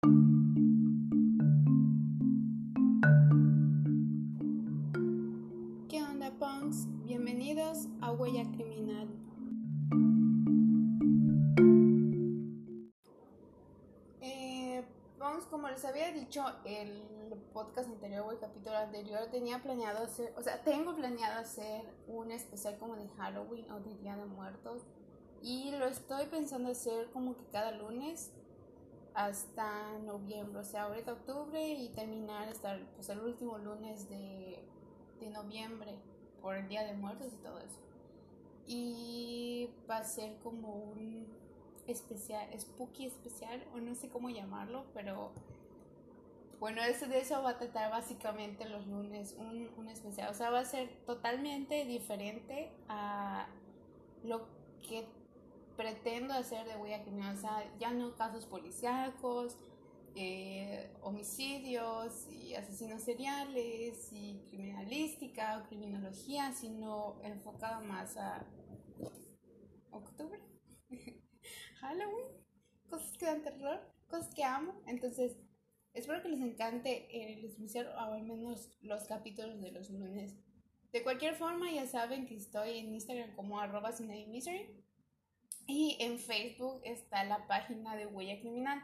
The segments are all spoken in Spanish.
¿Qué onda, punks? Bienvenidos a Huella Criminal. Eh, punks, como les había dicho el podcast anterior o el capítulo anterior, tenía planeado hacer, o sea, tengo planeado hacer un especial como de Halloween o de Día de Muertos. Y lo estoy pensando hacer como que cada lunes hasta noviembre, o sea, ahorita octubre y terminar hasta pues, el último lunes de, de noviembre por el Día de Muertos y todo eso. Y va a ser como un especial, spooky especial, o no sé cómo llamarlo, pero bueno, eso, de eso va a tratar básicamente los lunes, un, un especial. O sea, va a ser totalmente diferente a lo que pretendo hacer de huella criminal. O sea, ya no casos policíacos, eh, homicidios y asesinos seriales y criminalística o criminología, sino enfocado más a octubre, Halloween, cosas que dan terror, cosas que amo. Entonces, espero que les encante el especial o al menos los capítulos de los lunes. De cualquier forma, ya saben que estoy en Instagram como arroba misery y en Facebook está la página de Huella Criminal.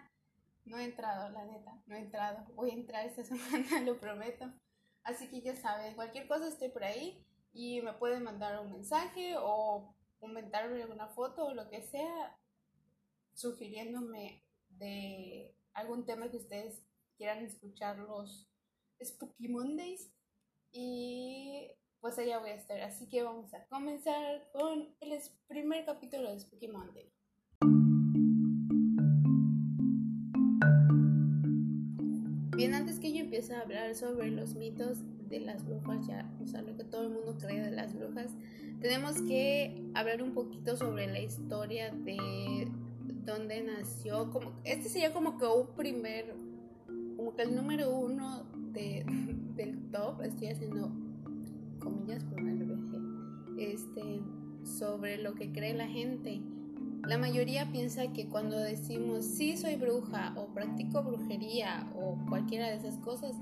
No he entrado, la neta, no he entrado. Voy a entrar esta semana, lo prometo. Así que ya saben, cualquier cosa estoy por ahí y me pueden mandar un mensaje o comentarme alguna foto o lo que sea, sugiriéndome de algún tema que ustedes quieran escuchar los Spooky Mondays. Y pues allá voy a estar. Así que vamos a comenzar con el primer capítulo de Spooky Monday. Bien, antes que yo empiece a hablar sobre los mitos de las brujas, ya, o sea, lo que todo el mundo cree de las brujas, tenemos que hablar un poquito sobre la historia de dónde nació. Como, este sería como que un primer, como que el número uno de, del top. Estoy haciendo comillas por el este, sobre lo que cree la gente. La mayoría piensa que cuando decimos sí soy bruja o practico brujería o cualquiera de esas cosas,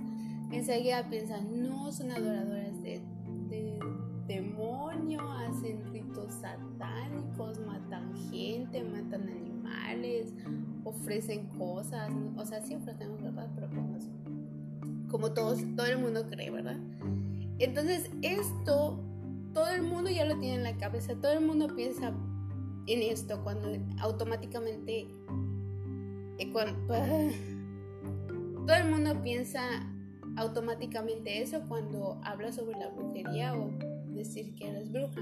enseguida piensan no son adoradoras de, de demonio, hacen ritos satánicos, matan gente, matan animales, ofrecen cosas, o sea, sí ofrecemos verdad, pero pues como todos, todo el mundo cree, ¿verdad? Entonces esto todo el mundo ya lo tiene en la cabeza, todo el mundo piensa en esto cuando automáticamente eh, todo el mundo piensa automáticamente eso cuando habla sobre la brujería o decir que eres bruja.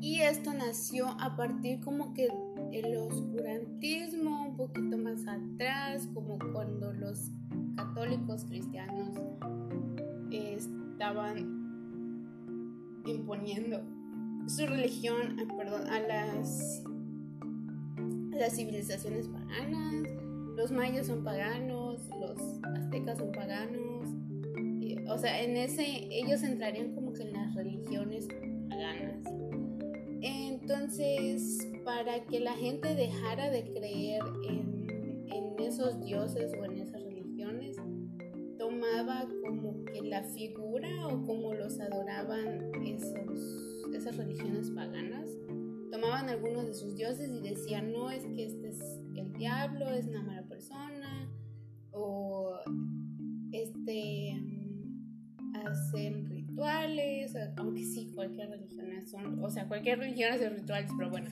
Y esto nació a partir como que el oscurantismo, un poquito más atrás, como cuando los católicos cristianos estaban imponiendo su religión perdón, a las, las civilizaciones paganas. Los mayas son paganos, los aztecas son paganos. o sea, en ese ellos entrarían como que en las religiones paganas. Entonces, para que la gente dejara de creer en, en esos dioses o en figura o como los adoraban esas religiones paganas, tomaban algunos de sus dioses y decían, no, es que este es el diablo, es una mala persona, o este hacen rituales, aunque sí, cualquier religión son, o sea, cualquier religión hace rituales, pero bueno.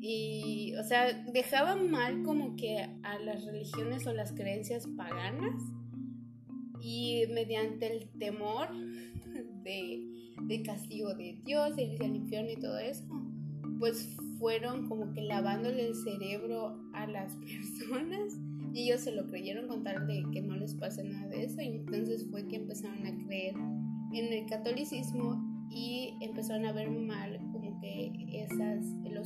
Y, o sea, dejaban mal como que a las religiones o las creencias paganas y mediante el temor de de castigo de Dios, de irse al infierno y todo eso, pues fueron como que lavándole el cerebro a las personas. Y ellos se lo creyeron con tal de que no les pase nada de eso. Y entonces fue que empezaron a creer en el catolicismo y empezaron a ver mal como que esas, el,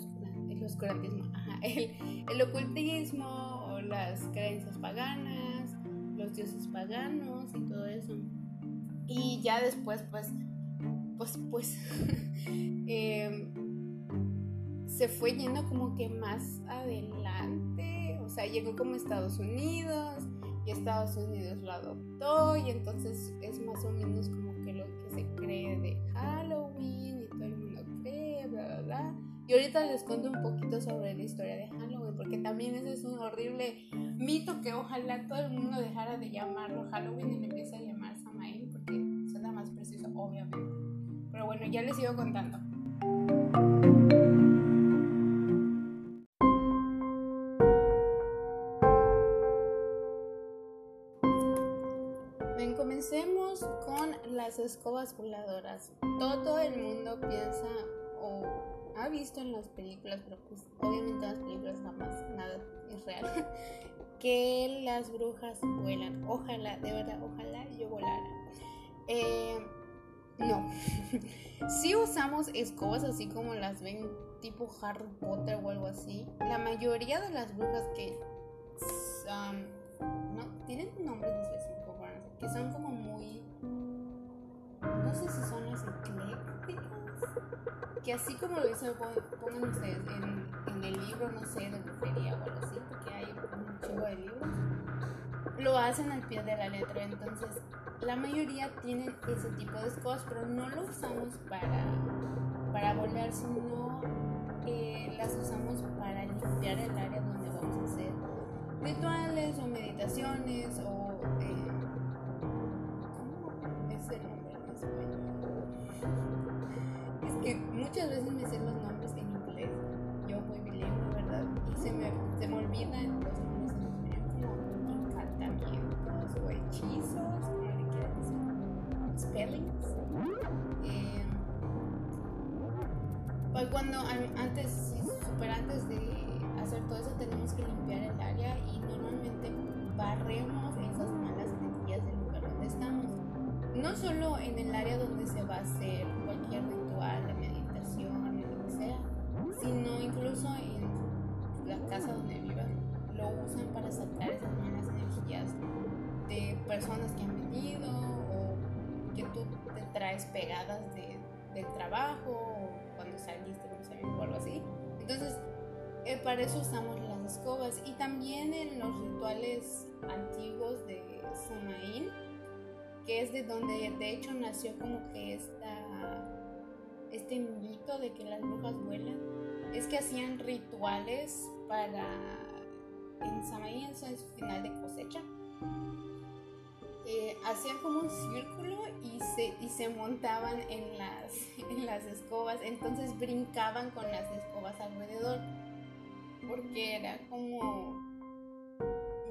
oscurantismo, el, el ocultismo o las creencias paganas, los dioses paganos y todo eso. Y ya después pues pues, pues em, se fue yendo como que más adelante, o sea, llegó como Estados Unidos y Estados Unidos lo adoptó y entonces es más o menos como que lo que se cree de Halloween y todo el mundo cree, bla, bla, bla. Y ahorita les cuento un poquito sobre la historia de Halloween, porque también ese es un horrible mito que ojalá todo el mundo dejara de llamarlo Halloween y le empiece a llamar Samael, porque suena más preciso, obviamente. Pero bueno, ya les sigo contando. Bien, comencemos con las escobas voladoras. Todo el mundo piensa o ha visto en las películas, pero pues obviamente en las películas jamás nada es real, que las brujas vuelan. Ojalá, de verdad, ojalá yo volara. Eh, no. si usamos escobas así como las ven tipo Harry Potter o algo así. La mayoría de las brujas que no tienen un nombre específico, que son como muy no sé si son las que así como lo dicen, pongan ustedes en, el libro, no sé, de brujería o algo así, porque hay un chingo de libros, lo hacen al pie de la letra. Entonces, la mayoría tienen ese tipo de escobas, pero no lo usamos para, para volar, sino que las usamos para limpiar el área donde vamos a hacer rituales o meditaciones o. Eh, traes pegadas de, del trabajo o cuando saliste o algo así. Entonces, eh, para eso usamos las escobas y también en los rituales antiguos de Samaín, que es de donde de hecho nació como que esta este mito de que las brujas vuelan, es que hacían rituales para en Samaí, eso es final de cosecha. Eh, hacían como un círculo y se, y se montaban en las, en las escobas, entonces brincaban con las escobas alrededor, porque era como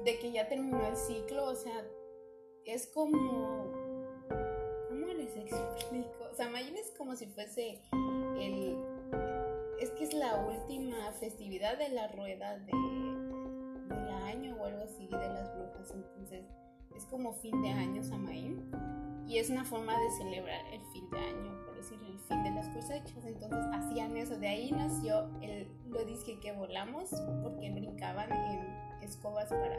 de que ya terminó el ciclo, o sea, es como les explico? O sea, es como si fuese el... Es que es la última festividad de la rueda de, del año o algo así de las brujas. Entonces, es como fin de año Samaín. Y es una forma de celebrar el fin de año, por decirlo, el fin de las cosechas. Entonces, hacían eso. De ahí nació el, lo dije que volamos, porque brincaban en escobas para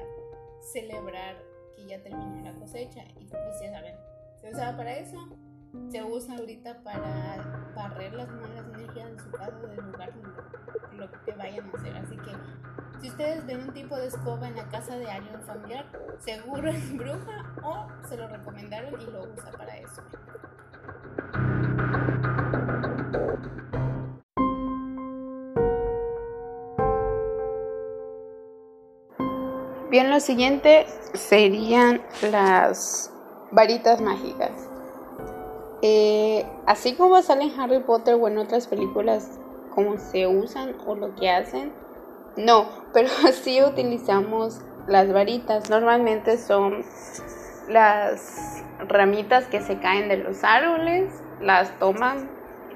celebrar que ya terminó la cosecha. Y ya saben, se usaba para eso, se usa ahorita para barrer las malas energías de su casa, del lugar donde lo que vayan a hacer. Así que si ustedes ven un tipo de escoba en la casa de alguien familiar, seguro es bruja o se lo recomendaron y lo usa para eso. Bien, lo siguiente serían las varitas mágicas. Eh, así como sale en Harry Potter o en otras películas, como se usan o lo que hacen, no, pero sí utilizamos las varitas. Normalmente son las ramitas que se caen de los árboles, las toman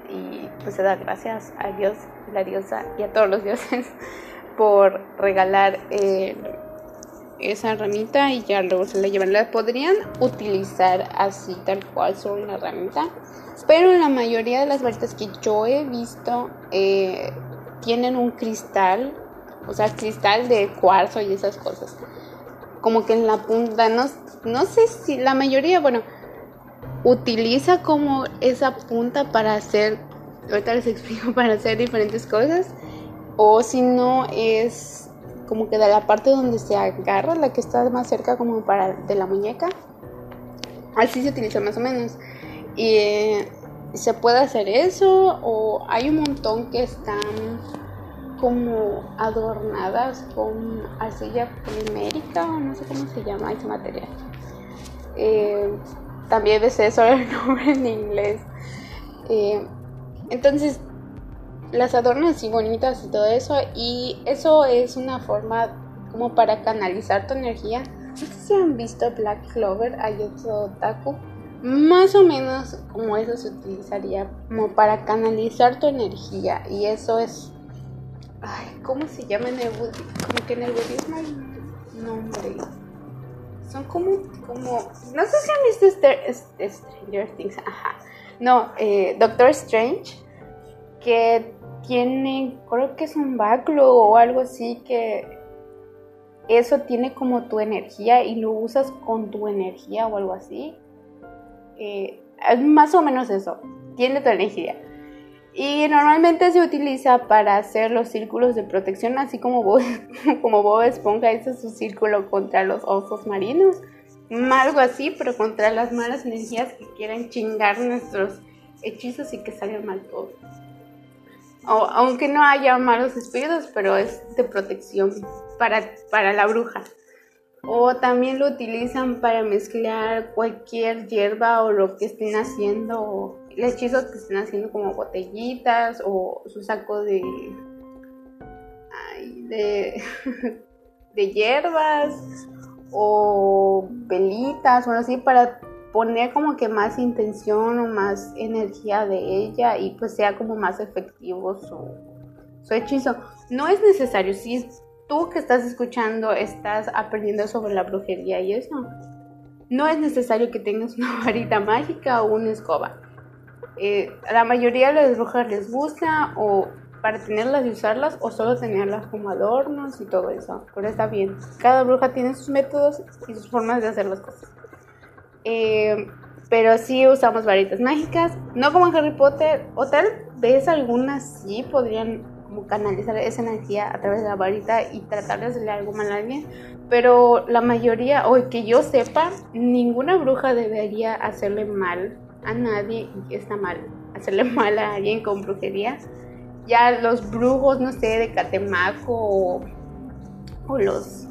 y pues se da gracias a Dios, la diosa y a todos los dioses por regalar el esa ramita y ya luego se la llevan. La podrían utilizar así tal cual sobre una ramita, pero la mayoría de las varitas que yo he visto eh, tienen un cristal, o sea, cristal de cuarzo y esas cosas. Como que en la punta, no, no sé si la mayoría, bueno, utiliza como esa punta para hacer, ahorita les explico, para hacer diferentes cosas, o si no es como que de la parte donde se agarra, la que está más cerca como para de la muñeca. Así se utiliza más o menos. Y eh, se puede hacer eso o hay un montón que están como adornadas con arcilla polimérica o no sé cómo se llama ese material. Eh, también ves eso el nombre en inglés. Eh, entonces las adornas así bonitas y todo eso y eso es una forma como para canalizar tu energía. Si han visto Black Clover, otro Taku más o menos como eso se utilizaría como para canalizar tu energía y eso es ay, ¿cómo se llama en el budismo? Como que en el budismo hay nombre. Son como, como, no sé si han visto Stranger Things, ajá. No, eh, Doctor Strange, que tiene, creo que es un báculo o algo así que eso tiene como tu energía y lo usas con tu energía o algo así. Eh, es más o menos eso, tiene tu energía. Y normalmente se utiliza para hacer los círculos de protección, así como Bob, como Bob Esponja hizo su círculo contra los osos marinos. Algo así, pero contra las malas energías que quieren chingar nuestros hechizos y que salgan mal todo. O, aunque no haya malos espíritus, pero es de protección para, para la bruja. O también lo utilizan para mezclar cualquier hierba o lo que estén haciendo, hechizos que estén haciendo como botellitas o su saco de, de, de hierbas o velitas o así para poner como que más intención o más energía de ella y pues sea como más efectivo su, su hechizo. No es necesario, si tú que estás escuchando estás aprendiendo sobre la brujería y eso, no es necesario que tengas una varita mágica o una escoba. Eh, a la mayoría de las brujas les gusta o para tenerlas y usarlas o solo tenerlas como adornos y todo eso. Pero está bien. Cada bruja tiene sus métodos y sus formas de hacer las cosas. Eh, pero sí usamos varitas mágicas. No como en Harry Potter. O tal vez algunas sí podrían canalizar esa energía a través de la varita y tratar de hacerle algo mal a alguien. Pero la mayoría, o que yo sepa, ninguna bruja debería hacerle mal a nadie y está mal hacerle mal a alguien con brujería. Ya los brujos, no sé, de Catemaco o, o los,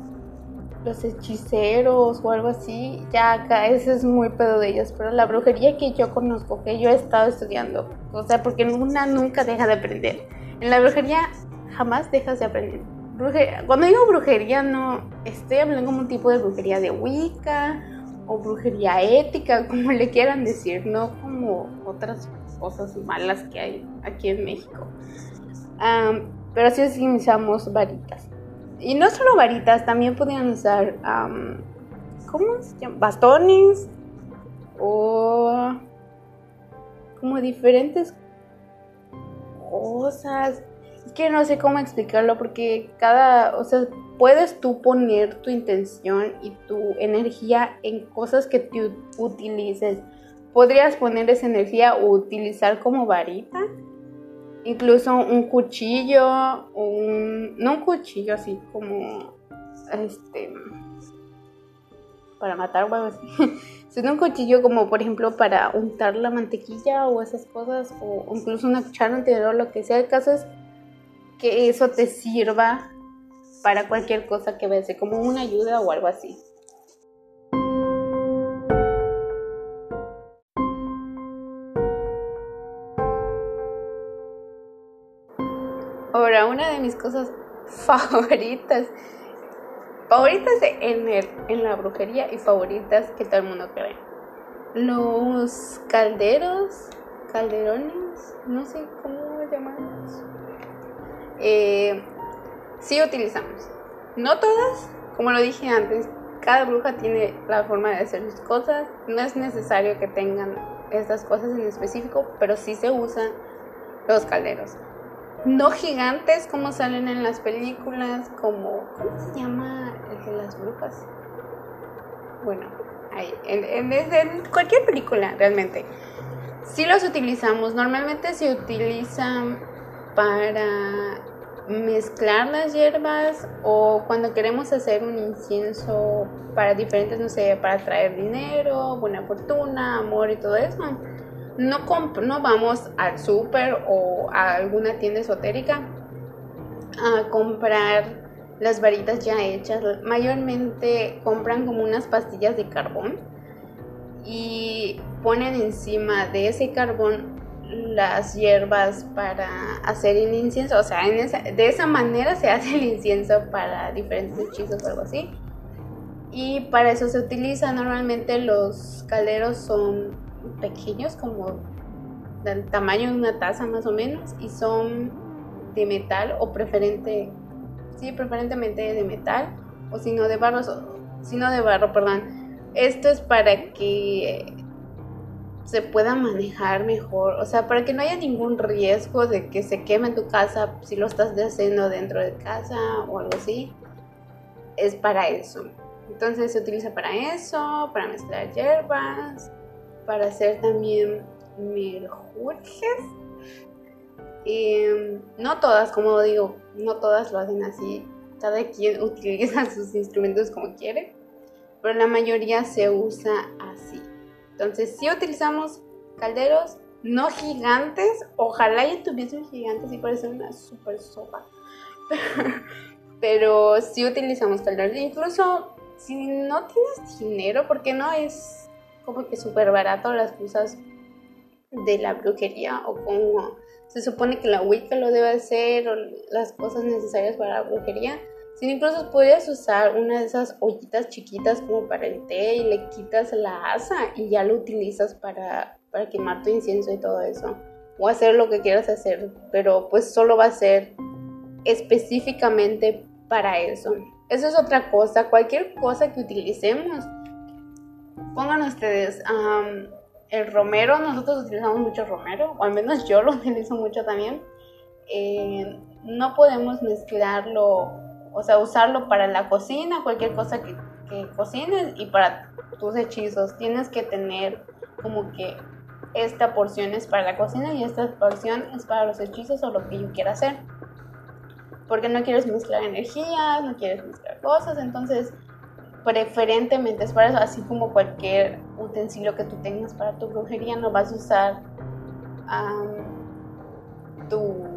los hechiceros o algo así, ya acá es muy pedo de ellos. Pero la brujería que yo conozco, que yo he estado estudiando, o sea, porque una nunca deja de aprender en la brujería jamás dejas de aprender. Cuando digo brujería no estoy hablando como un tipo de brujería de Wicca o brujería ética, como le quieran decir, no como otras cosas malas que hay aquí en México. pero sí utilizamos varitas. Y no solo varitas, también podían usar, ¿cómo se llama? Bastones o como diferentes cosas. Es que no sé cómo explicarlo porque cada, o sea, puedes tú poner tu intención y tu energía en cosas que tú utilices. Podrías poner esa energía o utilizar como varita. Incluso un cuchillo, un, no un cuchillo así como, este, para matar así, sino un cuchillo como por ejemplo para untar la mantequilla o esas cosas, o incluso una cuchara, un tenedor, lo que sea. El caso es que eso te sirva para cualquier cosa que veas, como una ayuda o algo así. Ahora, una de mis cosas favoritas favoritas en, en la brujería y favoritas que todo el mundo cree. Los calderos, calderones, no sé cómo llamarlos. Eh, sí utilizamos. No todas, como lo dije antes, cada bruja tiene la forma de hacer sus cosas. No es necesario que tengan estas cosas en específico, pero sí se usan los calderos no gigantes como salen en las películas, como, ¿cómo se llama el de las brujas? Bueno, ahí, en, en, cualquier película realmente. Sí los utilizamos, normalmente se utilizan para mezclar las hierbas o cuando queremos hacer un incienso para diferentes, no sé, para traer dinero, buena fortuna, amor y todo eso, no, no vamos al súper o a alguna tienda esotérica a comprar las varitas ya hechas. Mayormente compran como unas pastillas de carbón y ponen encima de ese carbón las hierbas para hacer el incienso. O sea, de esa manera se hace el incienso para diferentes hechizos o algo así. Y para eso se utiliza normalmente los calderos son pequeños, como del tamaño de una taza más o menos, y son de metal o preferente, sí, preferentemente de metal, o si no de barro, si no de barro, perdón. Esto es para que se pueda manejar mejor, o sea, para que no haya ningún riesgo de que se queme en tu casa si lo estás haciendo dentro de casa o algo así, es para eso. Entonces se utiliza para eso, para mezclar hierbas, para hacer también merjurjes. Y no todas, como digo, no todas lo hacen así. Cada quien utiliza sus instrumentos como quiere, pero la mayoría se usa así. Entonces, si utilizamos calderos no gigantes, ojalá ya tuviesen gigantes y parece una super sopa. Pero, si utilizamos calderos, incluso si no tienes dinero, porque no es como que súper barato las cosas de la brujería o como se supone que la Wicca lo debe hacer o las cosas necesarias para la brujería si incluso puedes usar una de esas ollitas chiquitas como para el té y le quitas la asa y ya lo utilizas para, para quemar tu incienso y todo eso. O hacer lo que quieras hacer, pero pues solo va a ser específicamente para eso. Eso es otra cosa, cualquier cosa que utilicemos. Pongan ustedes el romero, nosotros utilizamos mucho romero, o al menos yo lo utilizo mucho también. Eh, no podemos mezclarlo o sea, usarlo para la cocina, cualquier cosa que, que cocines y para tus hechizos. Tienes que tener como que esta porción es para la cocina y esta porción es para los hechizos o lo que yo quiera hacer. Porque no quieres mezclar energías, no quieres mezclar cosas, entonces preferentemente es para eso, así como cualquier utensilio que tú tengas para tu brujería, no vas a usar tu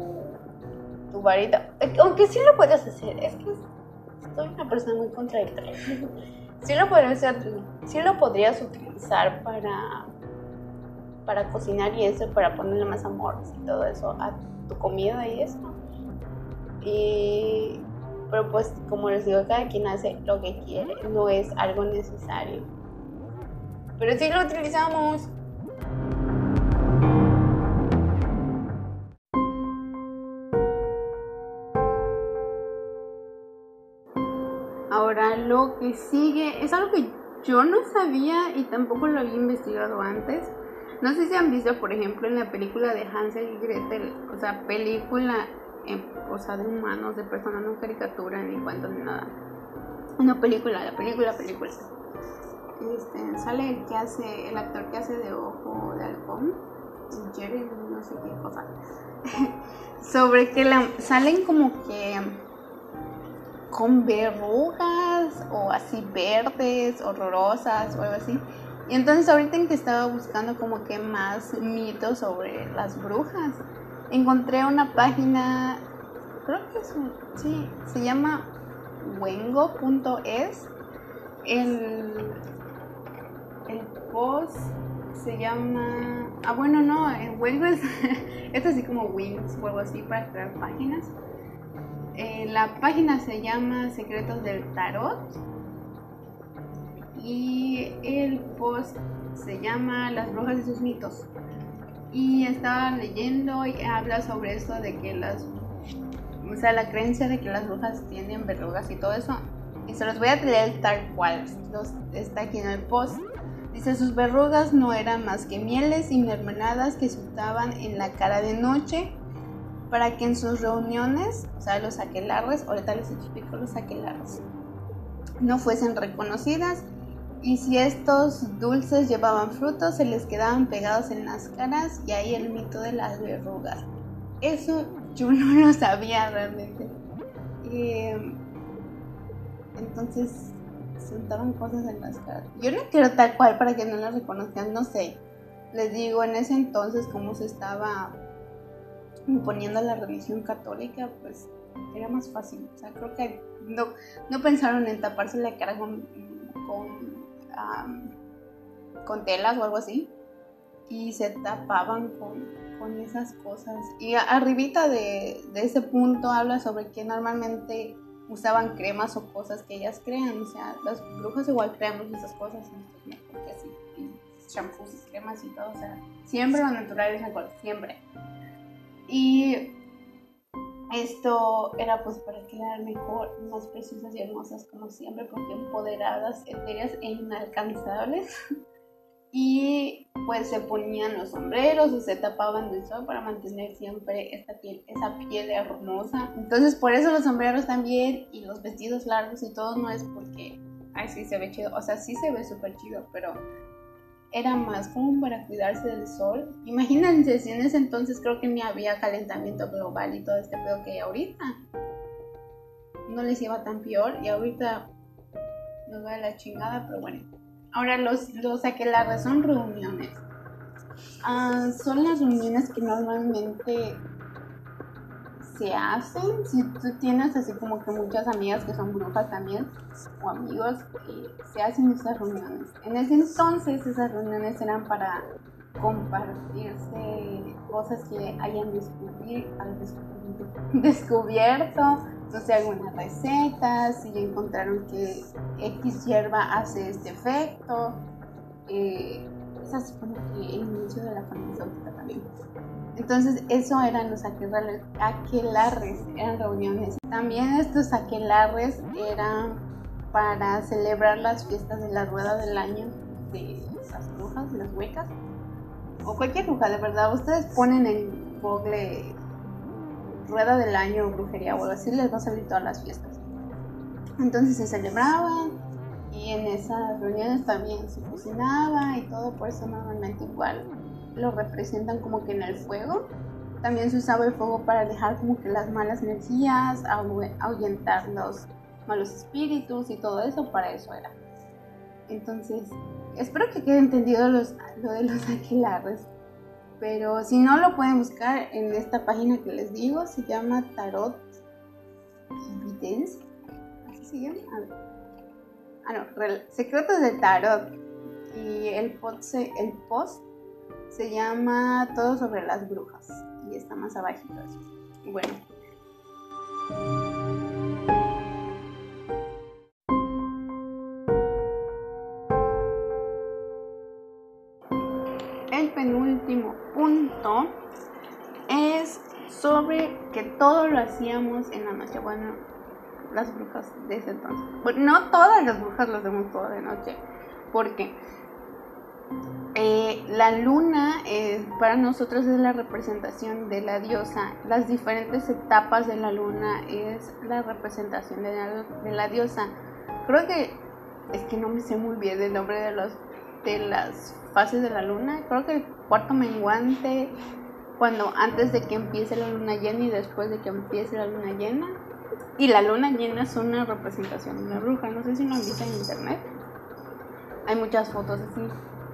tu varita. Aunque sí lo puedes hacer, es que soy una persona muy contradictoria. sí lo podrías, sí lo podrías utilizar para, para cocinar y eso, para ponerle más amor y todo eso a tu comida y eso. Pero pues como les digo, cada quien hace lo que quiere, no es algo necesario. Pero sí lo utilizamos. Ahora lo que sigue es algo que yo no sabía y tampoco lo había investigado antes. No sé si han visto, por ejemplo, en la película de Hansel y Gretel, o sea, película, en, o sea, de humanos, de personas, no caricatura ni cuento ni nada. Una película, la película, película. Este, sale el que hace, el actor que hace de ojo de halcón, Jerry, no sé qué cosa. Sobre que la, salen como que con verrugas o así verdes, horrorosas o algo así. Y entonces ahorita en que estaba buscando como que más mitos sobre las brujas, encontré una página, creo que es un, sí, se llama wengo.es. El, el post se llama, ah bueno no, en Wengo es, es así como Wings o algo así para crear páginas. Eh, la página se llama Secretos del Tarot y el post se llama Las brujas y sus mitos. Y estaba leyendo y habla sobre eso de que las, o sea, la creencia de que las brujas tienen verrugas y todo eso. Y se los voy a leer tal cual, está aquí en el post. Dice, sus verrugas no eran más que mieles y mermeladas que se untaban en la cara de noche para que en sus reuniones, o sea, los aquelarres, ahorita les explico los aquelarres, no fuesen reconocidas y si estos dulces llevaban frutos, se les quedaban pegados en las caras y ahí el mito de las verrugas. Eso yo no lo sabía realmente. Eh, entonces se cosas en las caras. Yo no quiero tal cual para que no las reconozcan, no sé. Les digo, en ese entonces como se estaba imponiendo la religión católica, pues era más fácil. O sea, creo que no, no pensaron en taparse la cara con, con, con telas o algo así. Y se tapaban con, con esas cosas. Y arribita de, de ese punto habla sobre que normalmente usaban cremas o cosas que ellas crean. O sea, las brujas igual creamos esas cosas así, champús y cremas y todo. O sea, siempre lo natural es siempre. Y esto era pues para quedar mejor, más preciosas y hermosas como siempre, porque empoderadas, etéreas e inalcanzables. y pues se ponían los sombreros o se tapaban del sol para mantener siempre esta piel, esa piel hermosa. Entonces por eso los sombreros también y los vestidos largos y todo no es porque, ay sí se ve chido, o sea sí se ve súper chido, pero era más como para cuidarse del sol. Imagínense si en ese entonces creo que ni había calentamiento global y todo este pedo que hay ahorita. No les iba tan peor y ahorita nos va de la chingada, pero bueno. Ahora los, los aquelarres son reuniones. Ah, son las reuniones que normalmente se hacen. Si tú tienes así como que muchas amigas que son brujas también, o amigos, se hacen esas reuniones. En ese entonces esas reuniones eran para compartirse cosas que hayan descubierto, no sé, alguna receta, si ya encontraron que X hierba hace este efecto. Eh, es como que el inicio de la farmacéutica también. Entonces, eso eran los aquelarres, eran reuniones. También estos aquelarres eran para celebrar las fiestas de la rueda del año de las brujas, las huecas, o cualquier bruja, de verdad. Ustedes ponen en Google rueda del año, brujería o algo así, les va a salir todas las fiestas. Entonces se celebraban y en esas reuniones también se cocinaba y todo, por eso normalmente igual lo representan como que en el fuego. También se usaba el fuego para alejar como que las malas energías, ahuyentar los malos espíritus y todo eso, para eso era. Entonces, espero que quede entendido los, lo de los aquelarres. Pero si no, lo pueden buscar en esta página que les digo, se llama Tarot Evidence. Así se llama. Ah, no, Secretos del Tarot. Y el post, el post se llama Todo sobre las brujas y está más abajito. Bueno. El penúltimo punto es sobre que todo lo hacíamos en la noche. Bueno, las brujas de ese entonces. Bueno, no todas las brujas lo hacemos toda de noche. Porque la luna eh, para nosotros es la representación de la diosa. Las diferentes etapas de la luna es la representación de la, diosa. Creo que es que no me sé muy bien el nombre de los de las fases de la luna. Creo que el cuarto menguante, cuando antes de que empiece la luna llena y después de que empiece la luna llena. Y la luna llena es una representación de una bruja. No sé si lo han visto en internet. Hay muchas fotos así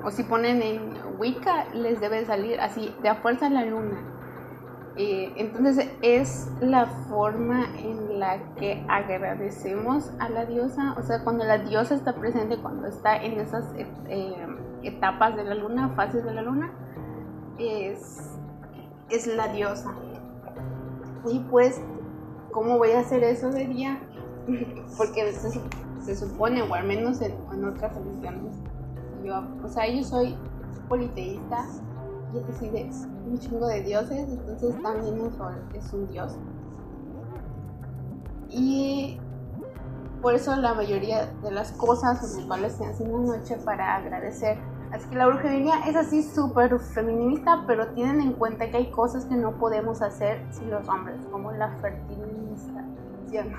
o si ponen en Wicca, les debe salir así, de a fuerza la luna. Eh, entonces es la forma en la que agradecemos a la diosa, o sea, cuando la diosa está presente, cuando está en esas eh, etapas de la luna, fases de la luna, es, es la diosa. Y pues, ¿cómo voy a hacer eso de día? Porque se, supone, o al menos en, en otras religiones, o sea, yo soy politeísta y es decir, de un chingo de dioses, entonces también el sol es un dios. Y por eso la mayoría de las cosas son las cuales se hacen una noche para agradecer. Así que la brujería es así súper feminista, pero tienen en cuenta que hay cosas que no podemos hacer sin los hombres, como la fertilización.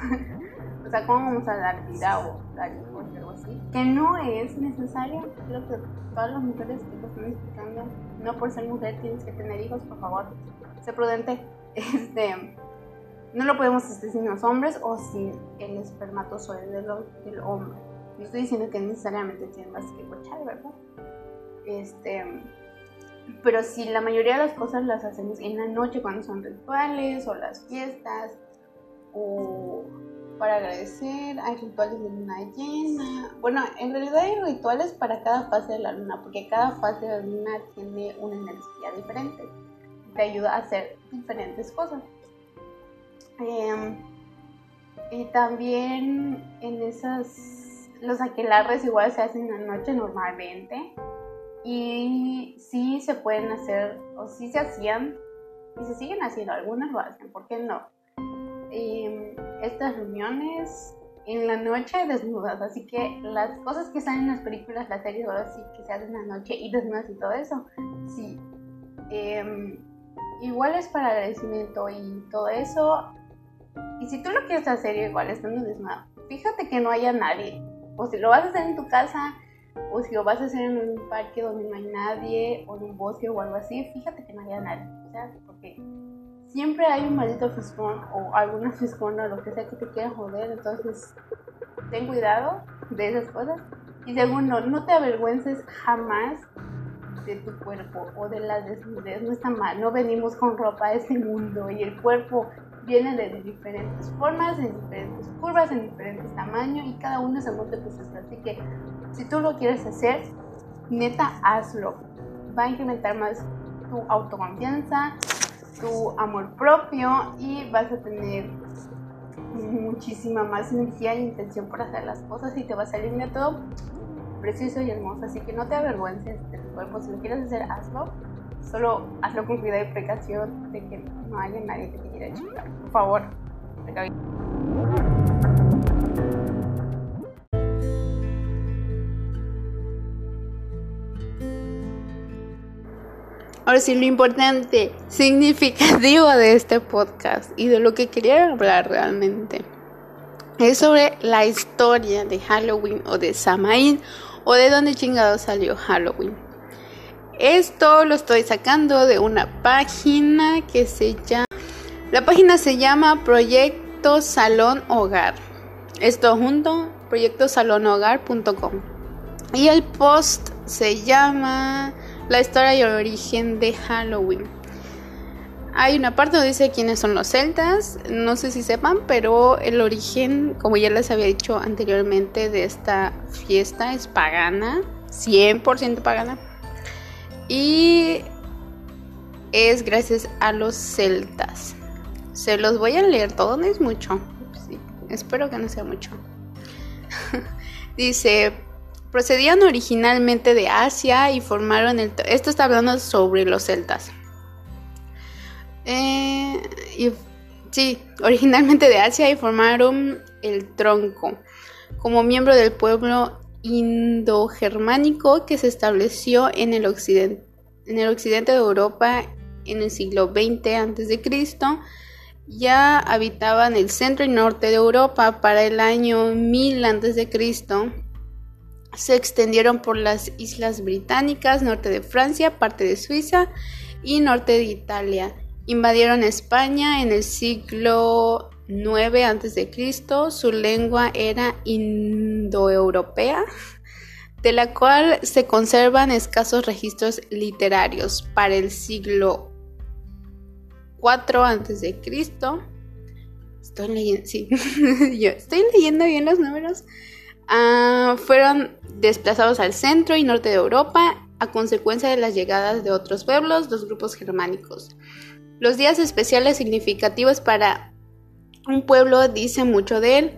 O sea, ¿cómo vamos a dar vida o dar hijos o algo así? Que no es necesario. Creo que todas las mujeres que te están explicando, no por ser mujer tienes que tener hijos, por favor, sé prudente. este, no lo podemos hacer sin los hombres o sin el espermatozoide del, hombre. No estoy diciendo que necesariamente tienes que cochar, ¿verdad? Este, pero si la mayoría de las cosas las hacemos en la noche cuando son rituales o las fiestas o para agradecer, hay rituales de luna llena. Bueno, en realidad hay rituales para cada fase de la luna, porque cada fase de la luna tiene una energía diferente. Te ayuda a hacer diferentes cosas. Em, y también en esas, los aquelarres igual se hacen en la noche normalmente. Y sí se pueden hacer, o sí se hacían, y se siguen haciendo, algunas lo hacen, ¿por qué no? Em, estas reuniones en la noche desnudas, así que las cosas que salen en las películas, las series o así que se hacen en la noche y desnudas y todo eso, sí. Em, igual es para agradecimiento y todo eso. Y si tú lo quieres hacer igual estando desnuda, fíjate que no haya nadie. O si lo vas a hacer en tu casa, o si lo vas a hacer en un parque donde no hay nadie, o en un bosque o algo así, fíjate que no haya nadie. O sea, porque siempre hay un maldito fiscón o alguna fiscona o lo que sea que te quiera joder, entonces ten cuidado de esas cosas. Y segundo, no te avergüences jamás de tu cuerpo o de la desnudez, no está mal, no venimos con ropa a este mundo y el cuerpo viene de diferentes formas, en diferentes curvas, en diferentes tamaños y cada uno es algo que proceso. Así que si tú lo quieres hacer, neta, hazlo. Va a incrementar más tu autoconfianza, tu amor propio y vas a tener muchísima más energía e intención por hacer las cosas y te va a salir de todo precioso y hermoso. Así que no te avergüences de tu cuerpo. Si lo quieres hacer, hazlo. Solo hazlo con cuidado y precaución de que no haya nadie que te quiera chingar. Por favor, Ahora sí, lo importante, significativo de este podcast y de lo que quería hablar realmente es sobre la historia de Halloween o de Samaín o de dónde chingado salió Halloween. Esto lo estoy sacando de una página que se llama... La página se llama Proyecto Salón Hogar. Esto junto, proyectosalonogar.com. Y el post se llama la historia y el origen de Halloween. Hay una parte donde dice quiénes son los celtas, no sé si sepan, pero el origen, como ya les había dicho anteriormente, de esta fiesta es pagana, 100% pagana. Y es gracias a los celtas. Se los voy a leer todo, no es mucho. espero que no sea mucho. dice, procedían originalmente de Asia y formaron el... Esto está hablando sobre los celtas. Eh, sí, originalmente de Asia y formaron el tronco como miembro del pueblo indogermánico que se estableció en el occidente, en el occidente de Europa en el siglo XX a.C. Ya habitaban el centro y norte de Europa para el año 1000 a.C se extendieron por las islas británicas, norte de Francia, parte de Suiza y norte de Italia. Invadieron España en el siglo IX a.C. Su lengua era indoeuropea, de la cual se conservan escasos registros literarios. Para el siglo IV a.C. Estoy leyendo, sí, yo estoy leyendo bien los números. Ah, fueron desplazados al centro y norte de Europa a consecuencia de las llegadas de otros pueblos, los grupos germánicos. Los días especiales significativos para un pueblo dicen mucho de él.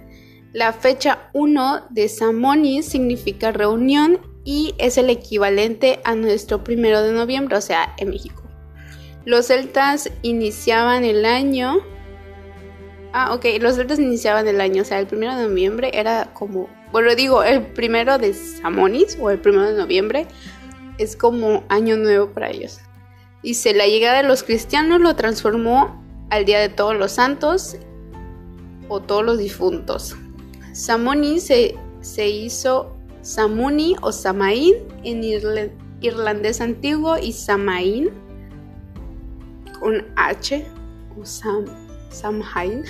La fecha 1 de Samonis significa reunión y es el equivalente a nuestro primero de noviembre, o sea, en México. Los celtas iniciaban el año. Ah, ok, los celtas iniciaban el año, o sea, el primero de noviembre era como bueno, digo, el primero de Samonis o el primero de noviembre es como año nuevo para ellos. Dice, la llegada de los cristianos lo transformó al Día de Todos los Santos o todos los difuntos. Samoni se, se hizo Samuni o Samaín en irlandés antiguo y Samaín con H Sam, Samhain.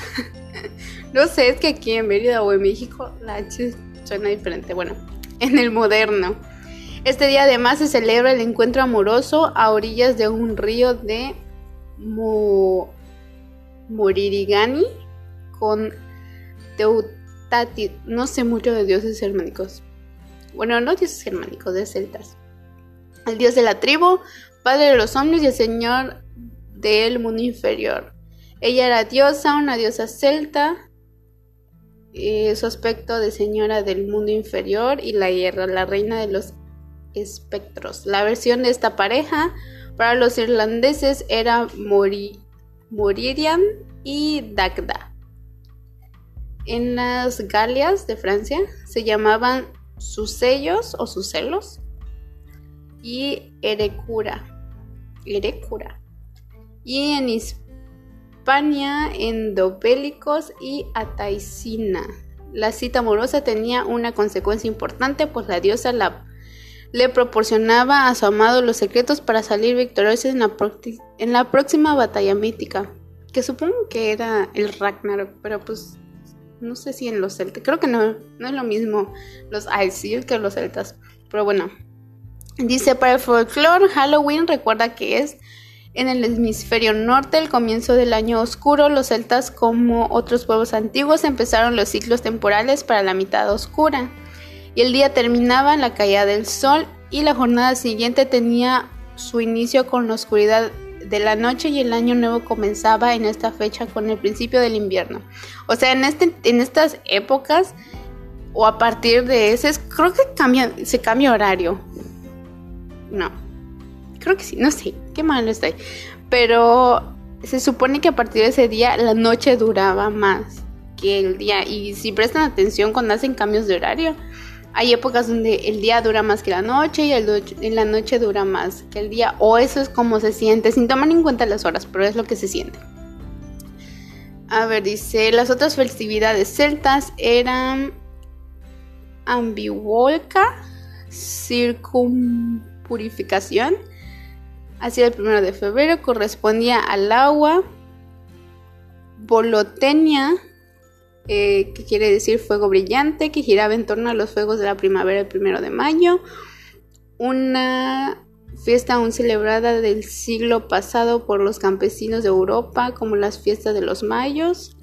no sé, es que aquí en Mérida o en México la H suena diferente. Bueno, en el moderno. Este día además se celebra el encuentro amoroso a orillas de un río de Moririgani con Teutati. No sé mucho de dioses germánicos. Bueno, no dioses germánicos, de celtas. El dios de la tribu, padre de los hombres y el señor del mundo inferior. Ella era diosa, una diosa celta. su aspecto de señora del mundo inferior y la guerra, la reina de los espectros. La versión de esta pareja para los irlandeses era Mori, y Dagda. En las Galias de Francia se llamaban sus sellos o sus celos y Erecura. Erecura. Y en Hispania, endobélicos y Ataicina. La cita amorosa tenía una consecuencia importante, pues la diosa le proporcionaba a su amado los secretos para salir la, en la próxima batalla mítica, que supongo que era el Ragnarok, pero pues no sé si en los celtas, creo que no, no es lo mismo los Aesir que los celtas, pero bueno. Dice, para el folclore, Halloween recuerda que es en el hemisferio norte el comienzo del año oscuro. Los celtas, como otros pueblos antiguos, empezaron los ciclos temporales para la mitad oscura y el día terminaba en la caída del sol y la jornada siguiente tenía su inicio con la oscuridad de la noche y el año nuevo comenzaba en esta fecha con el principio del invierno. O sea, en, este, en estas épocas o a partir de ese, creo que cambia, se cambia horario. No, creo que sí, no sé, qué mal estoy. Pero se supone que a partir de ese día la noche duraba más que el día. Y si prestan atención cuando hacen cambios de horario, hay épocas donde el día dura más que la noche y, el la noche dura más que el día. O eso es como se siente, sin tomar en cuenta las horas, pero es lo que se siente. A ver, dice, las otras festividades celtas eran ambivolca, circumpurificación, hacia el primero de febrero, correspondía al agua, bolotenia, eh, que quiere decir fuego brillante, que giraba en torno a los fuegos de la primavera el primero de mayo. Una fiesta aún celebrada del siglo pasado por los campesinos de Europa, como las fiestas de los mayos.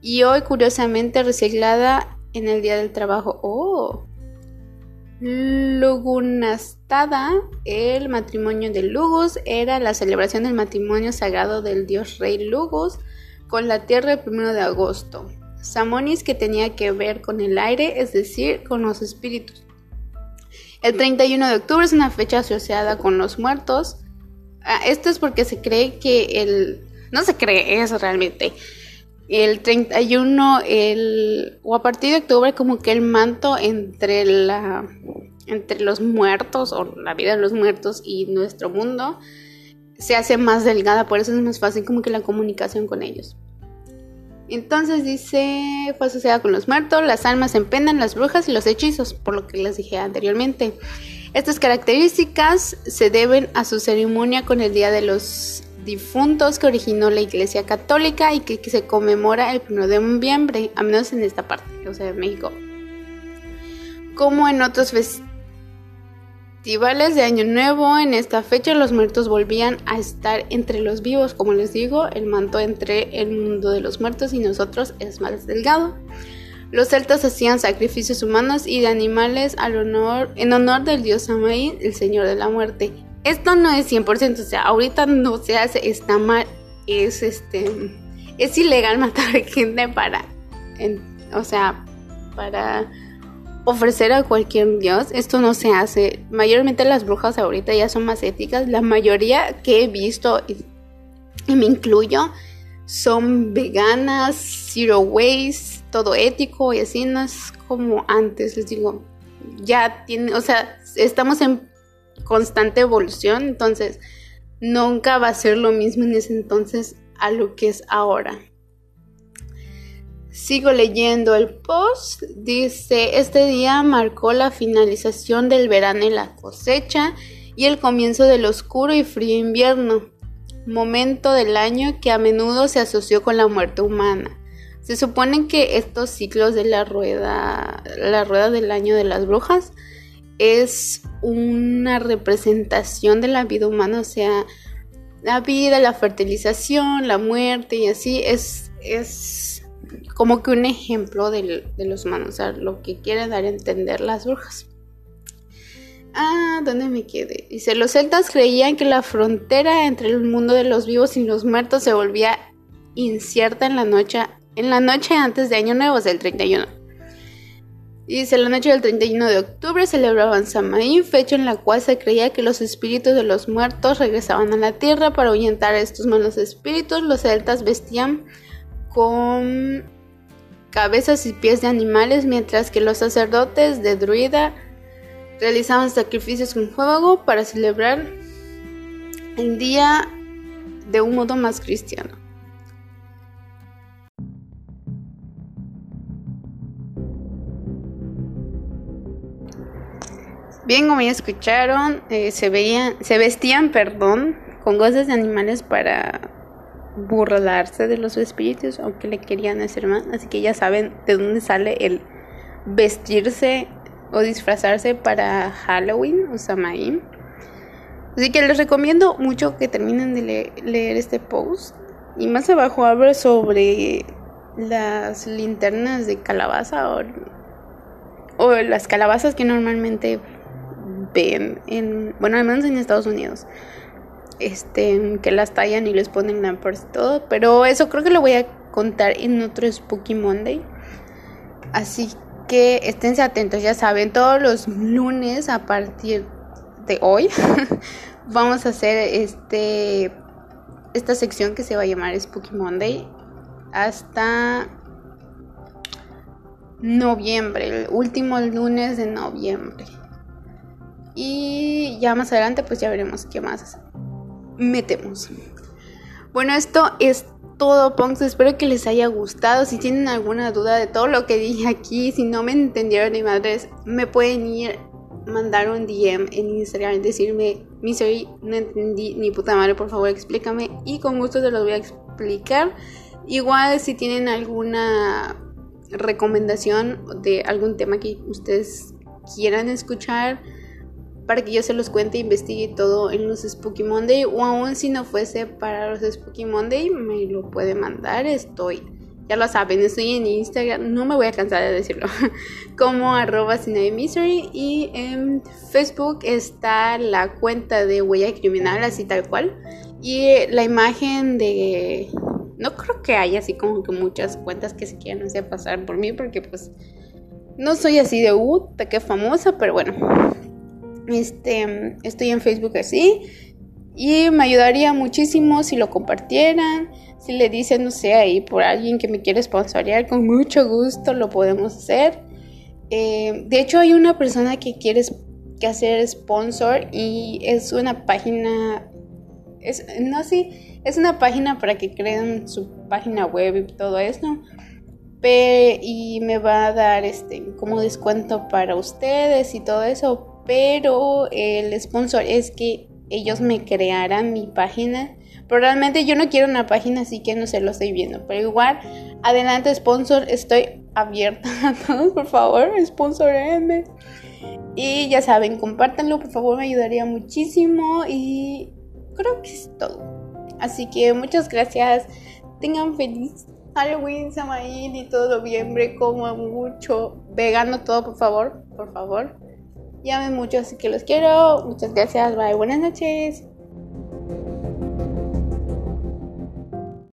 Y hoy, curiosamente, reciclada en el Día del Trabajo. ¡Oh! Lugunastada, el matrimonio de Lugus, era la celebración del matrimonio sagrado del dios rey Lugus con la tierra el primero de agosto. Samonis que tenía que ver con el aire, es decir, con los espíritus. El 31 de octubre es una fecha asociada con los muertos. Ah, esto es porque se cree que el... No se cree eso realmente. El 31, el, o a partir de octubre, como que el manto entre, la, entre los muertos, o la vida de los muertos y nuestro mundo, se hace más delgada, por eso es más fácil como que la comunicación con ellos. Entonces dice, fue asociada con los muertos, las almas en pena, las brujas y los hechizos, por lo que les dije anteriormente. Estas características se deben a su ceremonia con el Día de los Difuntos que originó la Iglesia Católica y que, se conmemora el 1 de noviembre, a menos en esta parte, o sea, en México. Como en otros festivales de Año Nuevo, en esta fecha los muertos volvían a estar entre los vivos. Como les digo, el manto entre el mundo de los muertos y nosotros es más delgado. Los celtas hacían sacrificios humanos y de animales en honor del dios Samaín, el señor de la muerte. Esto no es 100%, o sea, ahorita no se hace, está mal, es este, es ilegal matar gente para, o sea, para ofrecer a cualquier dios. Esto no se hace. Mayormente las brujas ahorita ya son más éticas. La mayoría que he visto, y, me incluyo, son veganas, zero waste, todo ético y así no es como antes. Les digo, ya tiene, o sea, estamos en constante evolución, entonces nunca va a ser lo mismo en ese entonces a lo que es ahora. Sigo leyendo el post. Dice, este día marcó la finalización del verano y la cosecha y el comienzo del oscuro y frío invierno. momento del año que a menudo se asoció con la muerte humana. Se supone que estos ciclos de la rueda, la rueda del año de las brujas, es una representación de la vida humana, o sea, la vida, la fertilización, la muerte y así es, es como que un ejemplo de, los humanos, o sea, lo que quieren dar a entender las brujas. Ah, ¿dónde me quedé? Dice, los celtas creían que la frontera entre el mundo de los vivos y los muertos se volvía incierta en la noche, en la noche antes de Año Nuevo, o sea, el 31. Dice, la noche del 31 de octubre celebraban Samaín, fecha en la cual se creía que los espíritus de los muertos regresaban a la tierra para ahuyentar a estos malos espíritus. Los celtas vestían con cabezas y pies de animales, mientras que los sacerdotes de druida realizaban sacrificios con fuego para celebrar el día de un modo más cristiano. Bien, como ya escucharon, eh, se veían, se vestían, perdón, con cosas de animales para burlarse de los espíritus, aunque le querían hacer más. Así que ya saben de dónde sale el vestirse o disfrazarse para Halloween o Samaín. Así que les recomiendo mucho que terminen de leer este post. Y más abajo hablo sobre las linternas de calabaza o, o las calabazas que normalmente ven en, bueno, al menos en Estados Unidos, este, que las tallan y les ponen lampers y todo, pero eso creo que lo voy a contar en otro Spooky Monday. Así que esténse atentos, ya saben, todos los lunes a partir de hoy vamos a hacer este esta sección que se va a llamar Spooky Monday hasta noviembre, el último lunes de noviembre. Y ya más adelante pues ya veremos qué más metemos. Bueno, esto es todo, Punks. Espero que les haya gustado. Si tienen alguna duda de todo lo que dije aquí, si no me entendieron ni madres, me pueden ir mandar un DM en Instagram y decirme, Misery, no entendí ni puta madre, por favor explícame. Y con gusto se los voy a explicar. Igual si tienen alguna recomendación de algún tema que ustedes quieran escuchar para que yo se los cuente e investigue todo en los Spooky Monday o aún si no fuese para los Spooky Monday me lo puede mandar estoy ya lo saben estoy en Instagram no me voy a cansar de decirlo como arroba misery y en Facebook está la cuenta de huella criminal así tal cual y la imagen de no creo que haya así como que muchas cuentas que se quieran hacer pasar por mí porque pues no soy así de uh, que famosa pero bueno este, estoy en Facebook así. Y me ayudaría muchísimo si lo compartieran. Si le dicen, no sé, ahí por alguien que me quiere sponsorear, con mucho gusto lo podemos hacer. Eh, de hecho, hay una persona que quiere que hacer sponsor y es una página. Es, no, sí, es una página para que creen su página web y todo eso. y me va a dar este como descuento para ustedes y todo eso pero el sponsor es que ellos me crearan mi página. Pero realmente yo no quiero una página, así que no se lo estoy viendo. Pero igual, adelante sponsor, estoy abierta a todos, por favor, sponsorenme. Y ya saben, compártanlo, por favor, me ayudaría muchísimo. Y creo que es todo. Así que muchas gracias. Tengan feliz Halloween, Samaín y todo noviembre. Como mucho. Vegano todo, por favor, por favor. Llamen mucho, así que los quiero. Muchas gracias. Bye. Buenas noches.